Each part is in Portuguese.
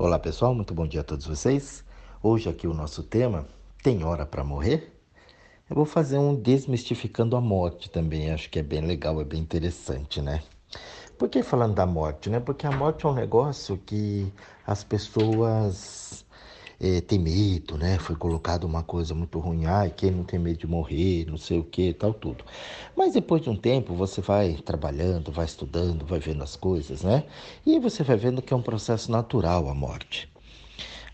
Olá pessoal, muito bom dia a todos vocês. Hoje aqui o nosso tema tem hora para morrer? Eu vou fazer um desmistificando a morte também, acho que é bem legal, é bem interessante, né? Por que falando da morte, né? Porque a morte é um negócio que as pessoas é, tem medo, né? Foi colocado uma coisa muito ruim, ai, quem não tem medo de morrer, não sei o que, tal, tudo. Mas depois de um tempo você vai trabalhando, vai estudando, vai vendo as coisas, né? E você vai vendo que é um processo natural a morte.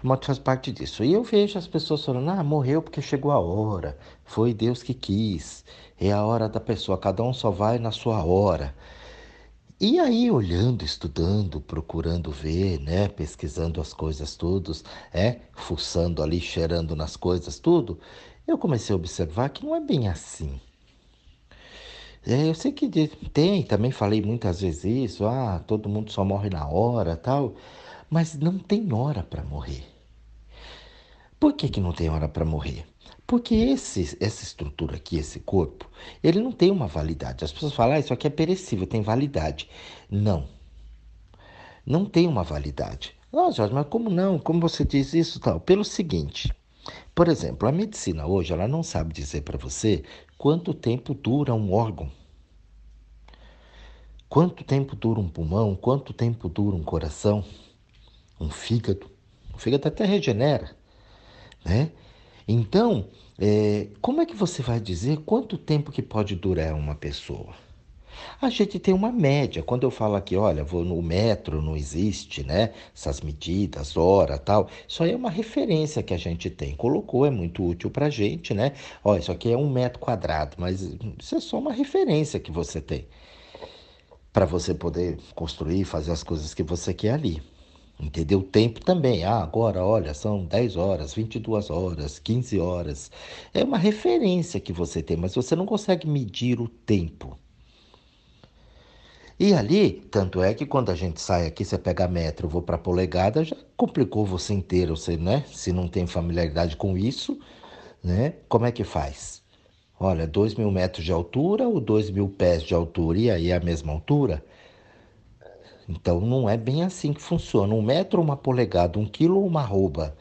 A morte faz parte disso. E eu vejo as pessoas falando, ah, morreu porque chegou a hora, foi Deus que quis, é a hora da pessoa, cada um só vai na sua hora. E aí, olhando, estudando, procurando ver, né, pesquisando as coisas todas, é, fuçando ali, cheirando nas coisas, tudo, eu comecei a observar que não é bem assim. É, eu sei que tem, também falei muitas vezes isso, ah, todo mundo só morre na hora, tal, mas não tem hora para morrer. Por que, que não tem hora para morrer? Porque esse, essa estrutura aqui, esse corpo, ele não tem uma validade. As pessoas falam, ah, isso aqui é perecível, tem validade. Não. Não tem uma validade. Não, Jorge, mas como não? Como você diz isso tal? Pelo seguinte, por exemplo, a medicina hoje, ela não sabe dizer para você quanto tempo dura um órgão. Quanto tempo dura um pulmão, quanto tempo dura um coração, um fígado. O fígado até regenera, né? Então, é, como é que você vai dizer quanto tempo que pode durar uma pessoa? A gente tem uma média. Quando eu falo aqui, olha, vou no metro, não existe, né? Essas medidas, hora, tal. Isso aí é uma referência que a gente tem. Colocou, é muito útil para gente, né? Olha, isso aqui é um metro quadrado, mas isso é só uma referência que você tem para você poder construir, fazer as coisas que você quer ali. Entendeu? O tempo também. Ah, agora, olha, são 10 horas, 22 horas, 15 horas. É uma referência que você tem, mas você não consegue medir o tempo. E ali, tanto é que quando a gente sai aqui, você pega metro, vou para polegada, já complicou você inteiro, você, né? Se não tem familiaridade com isso, né? Como é que faz? Olha, 2 mil metros de altura ou 2 mil pés de altura, e aí é a mesma altura? Então não é bem assim que funciona. Um metro, uma polegada, um quilo, uma arroba.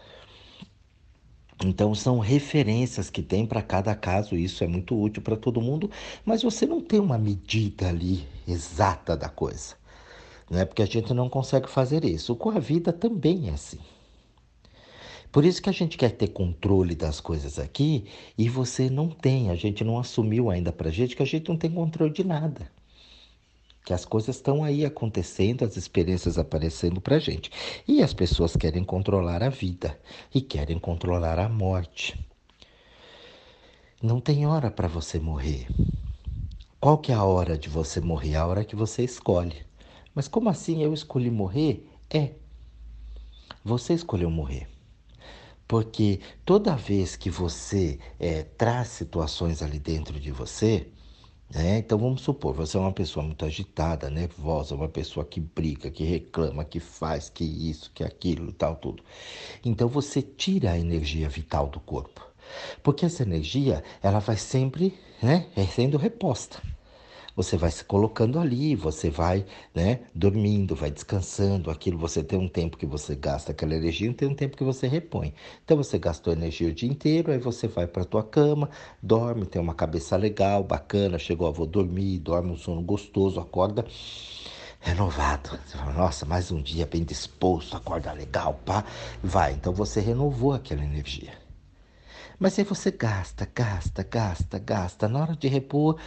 Então são referências que tem para cada caso, isso é muito útil para todo mundo, mas você não tem uma medida ali exata da coisa. Não é porque a gente não consegue fazer isso. Com a vida também é assim. Por isso que a gente quer ter controle das coisas aqui e você não tem, a gente não assumiu ainda para gente que a gente não tem controle de nada que as coisas estão aí acontecendo, as experiências aparecendo para gente. E as pessoas querem controlar a vida e querem controlar a morte. Não tem hora para você morrer. Qual que é a hora de você morrer? A hora que você escolhe. Mas como assim eu escolhi morrer? É. Você escolheu morrer. Porque toda vez que você é, traz situações ali dentro de você, é, então vamos supor, você é uma pessoa muito agitada, nervosa, uma pessoa que briga, que reclama, que faz, que isso, que aquilo tal, tudo. Então você tira a energia vital do corpo. Porque essa energia, ela vai sempre né, sendo reposta. Você vai se colocando ali, você vai né, dormindo, vai descansando. Aquilo você tem um tempo que você gasta aquela energia e tem um tempo que você repõe. Então você gastou energia o dia inteiro, aí você vai para tua cama, dorme, tem uma cabeça legal, bacana, chegou, vou dormir, dorme um sono gostoso, acorda renovado. Você fala, nossa, mais um dia bem disposto, acorda legal, pá, vai. Então você renovou aquela energia. Mas aí você gasta, gasta, gasta, gasta. Na hora de repor,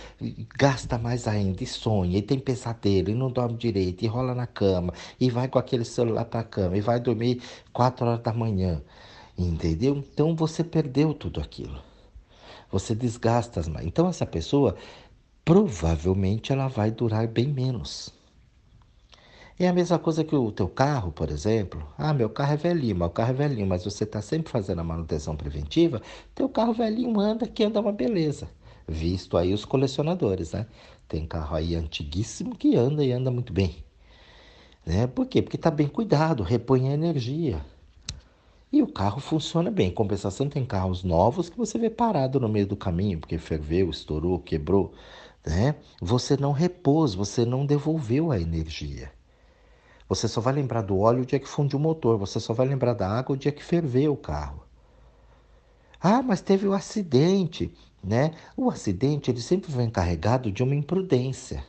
gasta mais ainda e sonha, e tem pesadelo, e não dorme direito, e rola na cama, e vai com aquele celular para a cama, e vai dormir quatro horas da manhã. Entendeu? Então você perdeu tudo aquilo. Você desgasta as mãos. Então essa pessoa provavelmente ela vai durar bem menos. É a mesma coisa que o teu carro, por exemplo. Ah, meu carro é velhinho, meu carro é velhinho, mas você está sempre fazendo a manutenção preventiva, teu carro velhinho anda que anda uma beleza. Visto aí os colecionadores, né? Tem carro aí antiguíssimo que anda e anda muito bem. Né? Por quê? Porque está bem cuidado, repõe a energia. E o carro funciona bem. Em compensação, tem carros novos que você vê parado no meio do caminho, porque ferveu, estourou, quebrou. Né? Você não repôs, você não devolveu a energia. Você só vai lembrar do óleo o dia que fundiu o motor. Você só vai lembrar da água o dia que ferveu o carro. Ah, mas teve o um acidente, né? O acidente ele sempre vem carregado de uma imprudência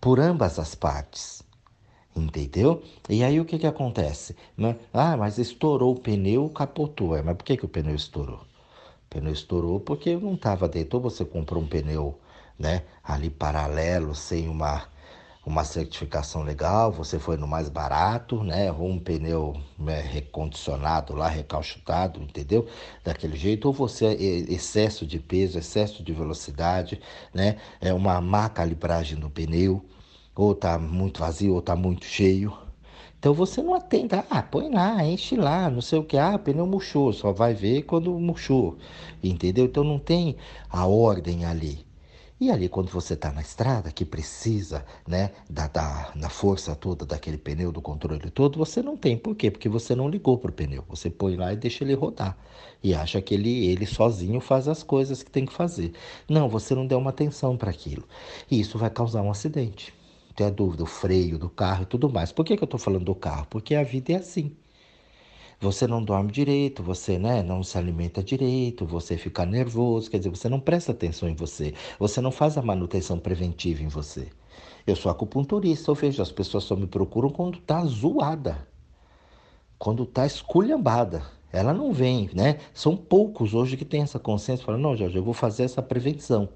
por ambas as partes. Entendeu? E aí o que, que acontece? Ah, mas estourou o pneu, capotou. É, mas por que, que o pneu estourou? O pneu estourou porque não estava dentro. Ou você comprou um pneu né, ali paralelo, sem uma uma certificação legal, você foi no mais barato, né? Ou um pneu né, recondicionado lá, recalchutado, entendeu? Daquele jeito, ou você é excesso de peso, excesso de velocidade, né? É uma má calibragem do pneu, ou tá muito vazio, ou tá muito cheio. Então você não atenda, ah, põe lá, enche lá, não sei o que, ah, pneu murchou, só vai ver quando murchou, entendeu? Então não tem a ordem ali. E ali, quando você está na estrada, que precisa né, da, da, da, força toda daquele pneu, do controle todo, você não tem. Por quê? Porque você não ligou para o pneu. Você põe lá e deixa ele rodar. E acha que ele, ele sozinho faz as coisas que tem que fazer. Não, você não deu uma atenção para aquilo. E isso vai causar um acidente. Tem a dúvida, o freio do carro e tudo mais. Por que, que eu estou falando do carro? Porque a vida é assim. Você não dorme direito, você né, não se alimenta direito, você fica nervoso, quer dizer, você não presta atenção em você, você não faz a manutenção preventiva em você. Eu sou acupunturista, eu vejo, as pessoas só me procuram quando tá zoada, quando tá esculhambada. Ela não vem, né? São poucos hoje que têm essa consciência, falam, não, Jorge, eu vou fazer essa prevenção.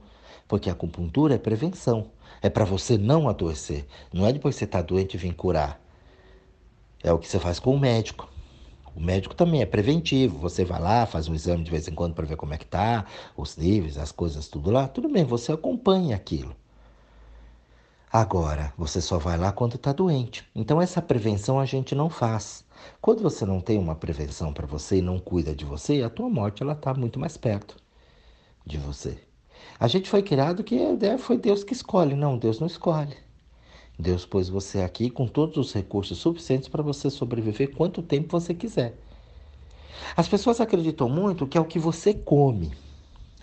Porque a acupuntura é prevenção. É para você não adoecer. Não é depois que você está doente vir curar. É o que você faz com o médico. O médico também é preventivo. Você vai lá, faz um exame de vez em quando para ver como é que tá, os níveis, as coisas, tudo lá. Tudo bem, você acompanha aquilo. Agora, você só vai lá quando está doente. Então, essa prevenção a gente não faz. Quando você não tem uma prevenção para você e não cuida de você, a tua morte ela está muito mais perto de você. A gente foi criado que foi Deus que escolhe. Não, Deus não escolhe. Deus pôs você aqui com todos os recursos suficientes para você sobreviver quanto tempo você quiser. As pessoas acreditam muito que é o que você come,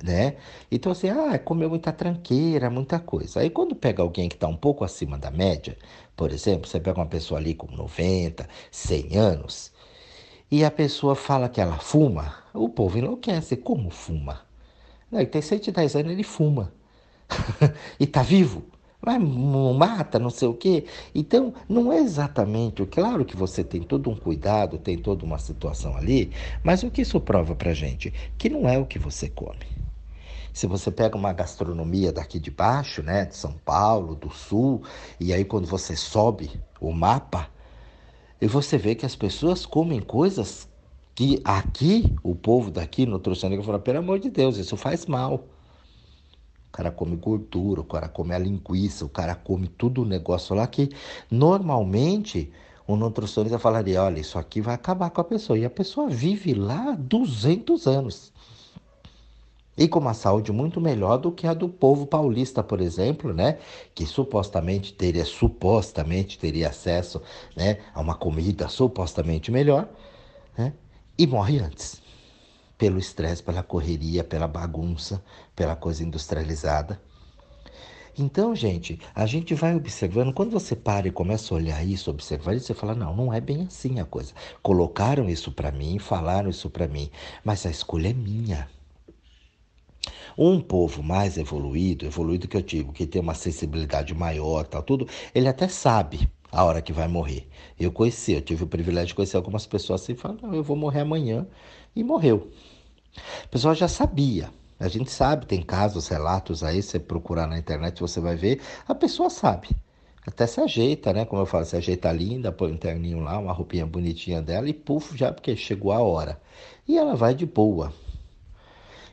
né? Então assim, ah, comeu muita tranqueira, muita coisa. Aí quando pega alguém que está um pouco acima da média, por exemplo, você pega uma pessoa ali com 90, 100 anos, e a pessoa fala que ela fuma, o povo enlouquece. Como fuma? Ele tem 110 anos, ele fuma. e está vivo vai, mata, não sei o quê. Então, não é exatamente. Claro que você tem todo um cuidado, tem toda uma situação ali, mas o que isso prova pra gente? Que não é o que você come. Se você pega uma gastronomia daqui de baixo, né, de São Paulo, do Sul, e aí quando você sobe o mapa, e você vê que as pessoas comem coisas que aqui, o povo daqui, nutricionista, fala, pelo amor de Deus, isso faz mal cara come gordura, o cara come a linguiça, o cara come tudo o negócio lá que normalmente o nutricionista falaria, olha, isso aqui vai acabar com a pessoa. E a pessoa vive lá 200 anos. E com uma saúde muito melhor do que a do povo paulista, por exemplo, né? Que supostamente teria, supostamente teria acesso né, a uma comida supostamente melhor, né? E morre antes pelo estresse, pela correria, pela bagunça, pela coisa industrializada. Então, gente, a gente vai observando, quando você para e começa a olhar isso, observar isso, você fala: não, não é bem assim a coisa. Colocaram isso para mim, falaram isso para mim, mas a escolha é minha. Um povo mais evoluído, evoluído que eu digo, que tem uma sensibilidade maior, tal, tudo, ele até sabe a hora que vai morrer. Eu conheci, eu tive o privilégio de conhecer algumas pessoas assim, falam, não, eu vou morrer amanhã, e morreu. A pessoa já sabia. A gente sabe, tem casos, relatos aí, você procurar na internet, você vai ver, a pessoa sabe. Até se ajeita, né? Como eu falo, se ajeita linda, põe um terninho lá, uma roupinha bonitinha dela e puf, já porque chegou a hora. E ela vai de boa.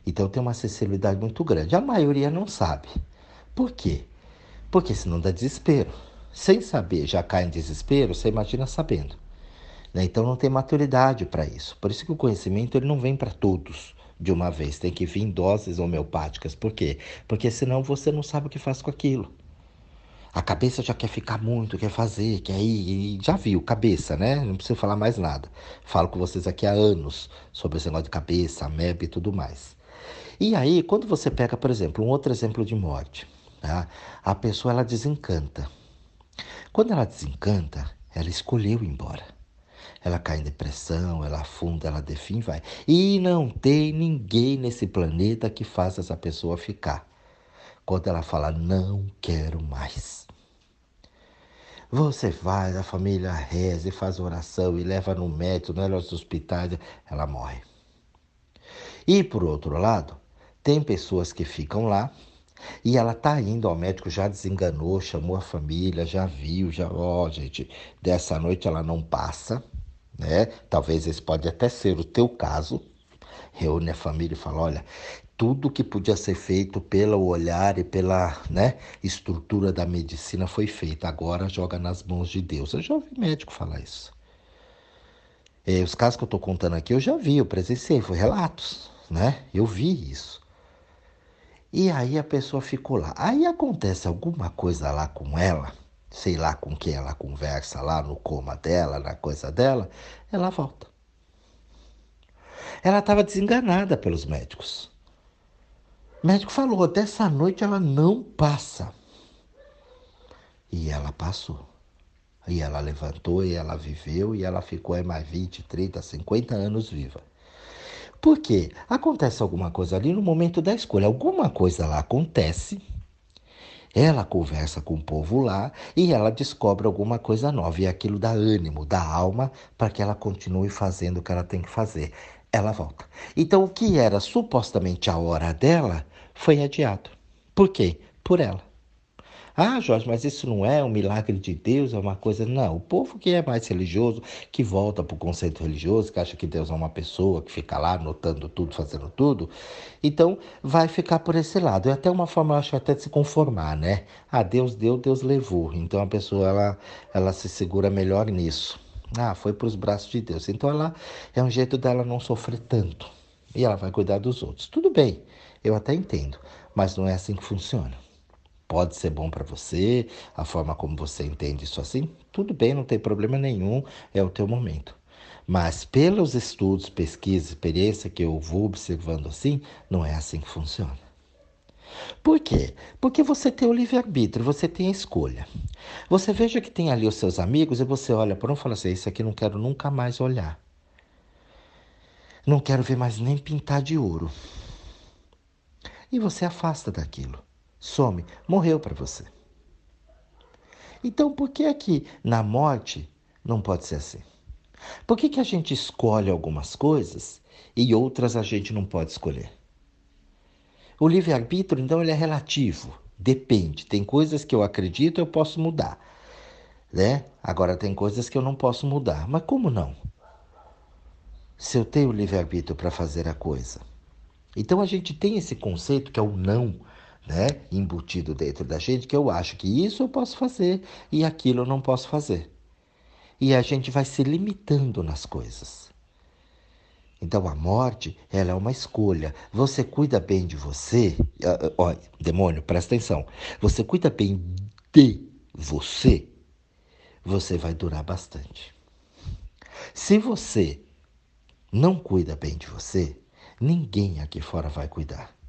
Então tem uma acessibilidade muito grande. A maioria não sabe. Por quê? Porque senão dá desespero. Sem saber, já cai em desespero, você imagina sabendo. Né? Então não tem maturidade para isso. Por isso que o conhecimento ele não vem para todos de uma vez, tem que vir em doses homeopáticas. Por quê? Porque senão você não sabe o que faz com aquilo. A cabeça já quer ficar muito, quer fazer, quer ir. já viu, cabeça, né? Não precisa falar mais nada. Falo com vocês aqui há anos sobre esse negócio de cabeça, MEB e tudo mais. E aí, quando você pega, por exemplo, um outro exemplo de morte, tá? a pessoa ela desencanta. Quando ela desencanta, Ela escolheu ir embora. Ela cai em depressão, ela afunda, ela define, vai. E não tem ninguém nesse planeta que faça essa pessoa ficar. Quando ela fala, não quero mais. Você vai, a família reza e faz oração e leva no médico, leva aos hospitais, ela morre. E por outro lado, tem pessoas que ficam lá e ela tá indo ao médico, já desenganou, chamou a família, já viu, já, ó, oh, gente, dessa noite ela não passa, né? Talvez esse pode até ser o teu caso. Reúne a família e fala, olha, tudo que podia ser feito pelo olhar e pela né, estrutura da medicina foi feito. Agora joga nas mãos de Deus. Eu já ouvi médico falar isso. E os casos que eu estou contando aqui eu já vi, eu presenciei, foi relatos, né? Eu vi isso. E aí a pessoa ficou lá. Aí acontece alguma coisa lá com ela, sei lá com quem ela conversa lá no coma dela, na coisa dela, ela volta. Ela estava desenganada pelos médicos. O médico falou: dessa noite ela não passa. E ela passou. E ela levantou e ela viveu e ela ficou aí mais 20, 30, 50 anos viva. Por quê? Acontece alguma coisa ali no momento da escolha. Alguma coisa lá acontece. Ela conversa com o povo lá e ela descobre alguma coisa nova. E aquilo dá ânimo, dá alma para que ela continue fazendo o que ela tem que fazer. Ela volta. Então, o que era supostamente a hora dela foi adiado. Por quê? Por ela. Ah, Jorge, mas isso não é um milagre de Deus, é uma coisa. Não, o povo que é mais religioso, que volta para o conceito religioso, que acha que Deus é uma pessoa que fica lá anotando tudo, fazendo tudo, então vai ficar por esse lado. É até uma forma, acho, até de se conformar, né? Ah, Deus deu, Deus levou. Então a pessoa ela, ela se segura melhor nisso. Ah, foi para os braços de Deus. Então ela é um jeito dela não sofrer tanto. E ela vai cuidar dos outros. Tudo bem, eu até entendo, mas não é assim que funciona. Pode ser bom para você, a forma como você entende isso assim, tudo bem, não tem problema nenhum, é o teu momento. Mas pelos estudos, pesquisa, experiência que eu vou observando assim, não é assim que funciona. Por quê? Porque você tem o livre-arbítrio, você tem a escolha. Você veja que tem ali os seus amigos e você olha para um e fala assim: Isso aqui não quero nunca mais olhar. Não quero ver mais nem pintar de ouro. E você afasta daquilo some, morreu para você. Então, por que é que na morte não pode ser assim? Por que, que a gente escolhe algumas coisas e outras a gente não pode escolher? O livre-arbítrio, então, ele é relativo, depende. Tem coisas que eu acredito eu posso mudar, né? Agora, tem coisas que eu não posso mudar. Mas como não? Se eu tenho livre-arbítrio para fazer a coisa. Então, a gente tem esse conceito que é o não né, embutido dentro da gente que eu acho que isso eu posso fazer e aquilo eu não posso fazer. E a gente vai se limitando nas coisas. Então a morte, ela é uma escolha. Você cuida bem de você, olha, demônio, presta atenção. Você cuida bem de você, você vai durar bastante. Se você não cuida bem de você, ninguém aqui fora vai cuidar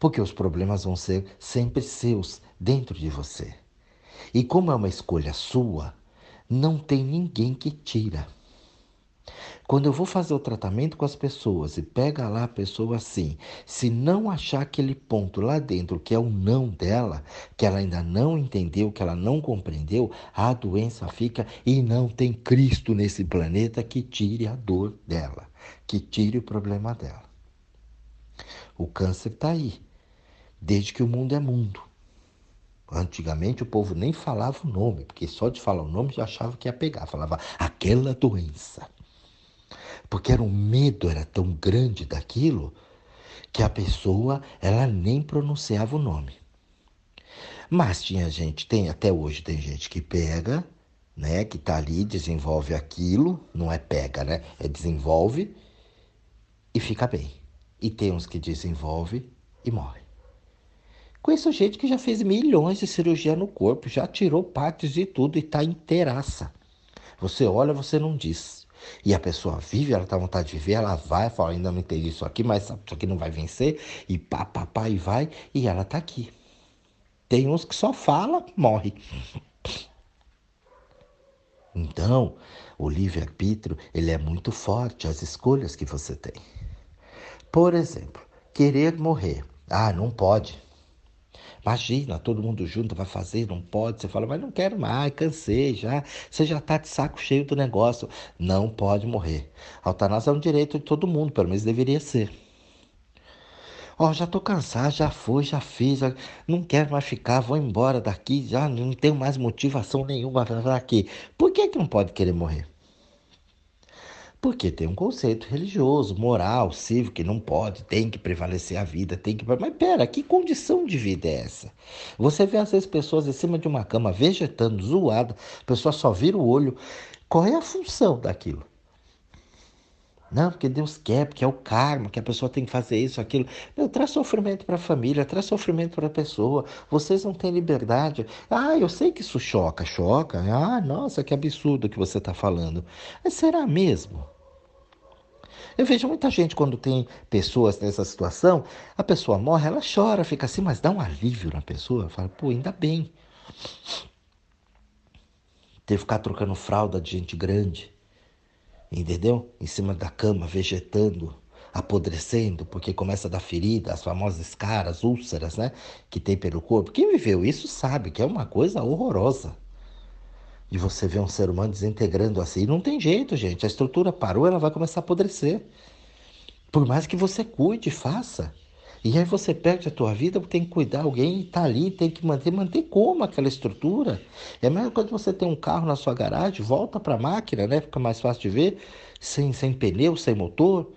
porque os problemas vão ser sempre seus dentro de você. E como é uma escolha sua, não tem ninguém que tira. Quando eu vou fazer o tratamento com as pessoas e pega lá a pessoa assim, se não achar aquele ponto lá dentro que é o não dela, que ela ainda não entendeu, que ela não compreendeu, a doença fica e não tem Cristo nesse planeta que tire a dor dela, que tire o problema dela. O câncer está aí, desde que o mundo é mundo. Antigamente o povo nem falava o nome, porque só de falar o nome já achava que ia pegar. Falava aquela doença. Porque era um medo, era tão grande daquilo, que a pessoa ela nem pronunciava o nome. Mas tinha gente, tem até hoje tem gente que pega, né, que tá ali, desenvolve aquilo, não é pega, né? É desenvolve e fica bem. E tem uns que desenvolve e morre. Conheço gente que já fez milhões de cirurgia no corpo, já tirou partes de tudo e está inteiraça. Você olha, você não diz. E a pessoa vive, ela tá vontade de viver, ela vai, fala, ainda não entendi isso aqui, mas isso aqui não vai vencer, e pá, pá, pá, e vai, e ela tá aqui. Tem uns que só fala, morre. Então, o livre-arbítrio, ele é muito forte, as escolhas que você tem. Por exemplo, querer morrer. Ah, não pode. Imagina, todo mundo junto vai fazer, não pode. Você fala, mas não quero mais, cansei já. Você já está de saco cheio do negócio. Não pode morrer. A é um direito de todo mundo, pelo menos deveria ser. Ó, oh, já tô cansado, já fui, já fiz, já... não quero mais ficar, vou embora daqui, já não tenho mais motivação nenhuma para aqui. Por que, que não pode querer morrer? Porque tem um conceito religioso, moral, cívico, que não pode, tem que prevalecer a vida, tem que. Mas pera, que condição de vida é essa? Você vê às vezes pessoas em cima de uma cama vegetando, zoada, a pessoa só vira o olho. Qual é a função daquilo? Não, porque Deus quer, porque é o karma, que a pessoa tem que fazer isso, aquilo. Meu, traz sofrimento para a família, traz sofrimento para a pessoa. Vocês não têm liberdade. Ah, eu sei que isso choca, choca. Ah, nossa, que absurdo que você está falando. Mas será mesmo? Eu vejo muita gente quando tem pessoas nessa situação, a pessoa morre, ela chora, fica assim, mas dá um alívio na pessoa. Fala, pô, ainda bem. Ter que ficar trocando fralda de gente grande entendeu? Em cima da cama, vegetando, apodrecendo, porque começa a dar ferida, as famosas caras, úlceras, né? Que tem pelo corpo. Quem viveu isso sabe que é uma coisa horrorosa. De você ver um ser humano desintegrando assim. Não tem jeito, gente. A estrutura parou, ela vai começar a apodrecer. Por mais que você cuide, faça. E aí você perde a tua vida, tem que cuidar alguém, está ali, tem que manter, manter como aquela estrutura. É coisa que você tem um carro na sua garagem, volta para a máquina, né? Fica mais fácil de ver, sem, sem pneu, sem motor.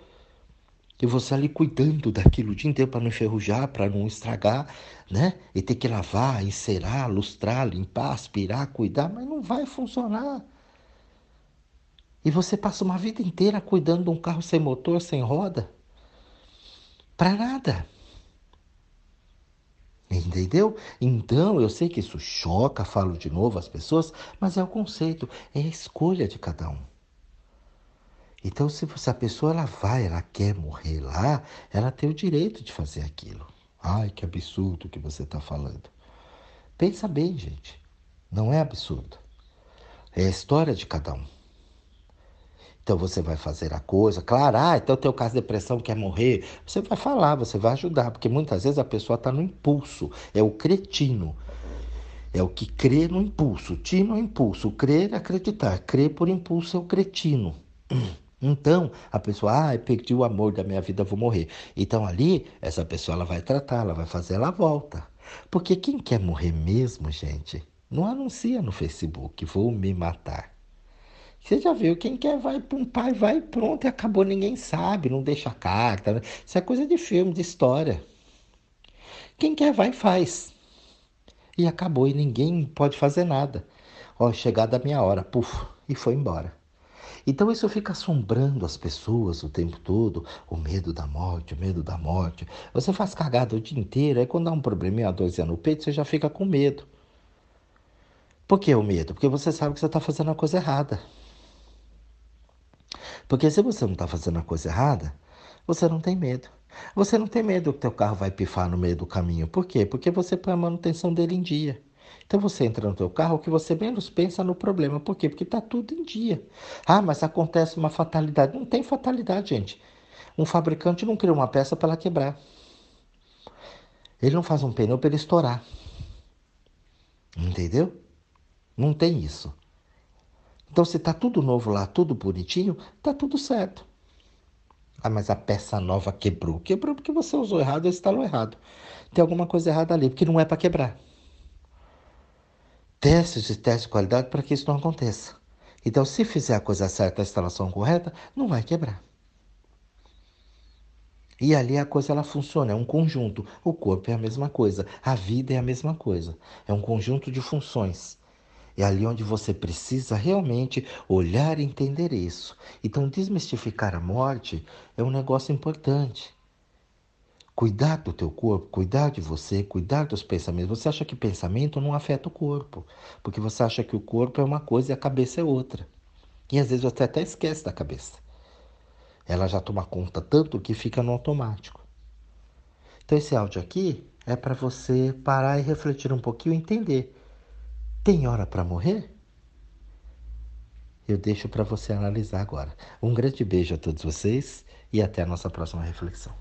E você ali cuidando daquilo o dia inteiro para não enferrujar, para não estragar, né? E ter que lavar, encerar, lustrar, limpar, aspirar, cuidar, mas não vai funcionar. E você passa uma vida inteira cuidando de um carro sem motor, sem roda. Para nada. Entendeu? Então, eu sei que isso choca, falo de novo as pessoas, mas é o conceito, é a escolha de cada um. Então, se, se a pessoa ela vai, ela quer morrer lá, ela tem o direito de fazer aquilo. Ai, que absurdo que você está falando. Pensa bem, gente. Não é absurdo. É a história de cada um. Então você vai fazer a coisa, claro, ah, então tem o caso de depressão, quer morrer. Você vai falar, você vai ajudar, porque muitas vezes a pessoa está no impulso, é o cretino. É o que crê no impulso. Tino é impulso. Crer é acreditar. Crer por impulso é o cretino. Então, a pessoa, ah, eu perdi o amor da minha vida, vou morrer. Então, ali, essa pessoa ela vai tratar, ela vai fazer, ela volta. Porque quem quer morrer mesmo, gente, não anuncia no Facebook, vou me matar. Você já viu, quem quer vai para um pai, vai pronto e acabou, ninguém sabe, não deixa carta. Né? Isso é coisa de filme, de história. Quem quer vai faz. E acabou, e ninguém pode fazer nada. Ó, chegada a minha hora, puf, e foi embora. Então isso fica assombrando as pessoas o tempo todo, o medo da morte, o medo da morte. Você faz cagada o dia inteiro, aí quando dá um probleminha, a dorzinha no peito, você já fica com medo. Por que o medo? Porque você sabe que você está fazendo a coisa errada. Porque se você não está fazendo a coisa errada, você não tem medo. Você não tem medo que teu carro vai pifar no meio do caminho. Por quê? Porque você põe a manutenção dele em dia. Então você entra no teu carro, o que você menos pensa no problema. Por quê? Porque está tudo em dia. Ah, mas acontece uma fatalidade. Não tem fatalidade, gente. Um fabricante não cria uma peça para ela quebrar. Ele não faz um pneu para ele estourar. Entendeu? Não tem isso. Então, se está tudo novo lá, tudo bonitinho, está tudo certo. Ah, mas a peça nova quebrou. Quebrou porque você usou errado ou instalou errado. Tem alguma coisa errada ali, porque não é para quebrar. Testes e testes de qualidade para que isso não aconteça. Então, se fizer a coisa certa, a instalação correta, não vai quebrar. E ali a coisa ela funciona, é um conjunto. O corpo é a mesma coisa, a vida é a mesma coisa. É um conjunto de funções. É ali onde você precisa realmente olhar e entender isso. Então, desmistificar a morte é um negócio importante. Cuidar do teu corpo, cuidar de você, cuidar dos pensamentos. Você acha que pensamento não afeta o corpo, porque você acha que o corpo é uma coisa e a cabeça é outra. E às vezes você até esquece da cabeça. Ela já toma conta tanto que fica no automático. Então esse áudio aqui é para você parar e refletir um pouquinho e entender tem hora para morrer? Eu deixo para você analisar agora. Um grande beijo a todos vocês e até a nossa próxima reflexão.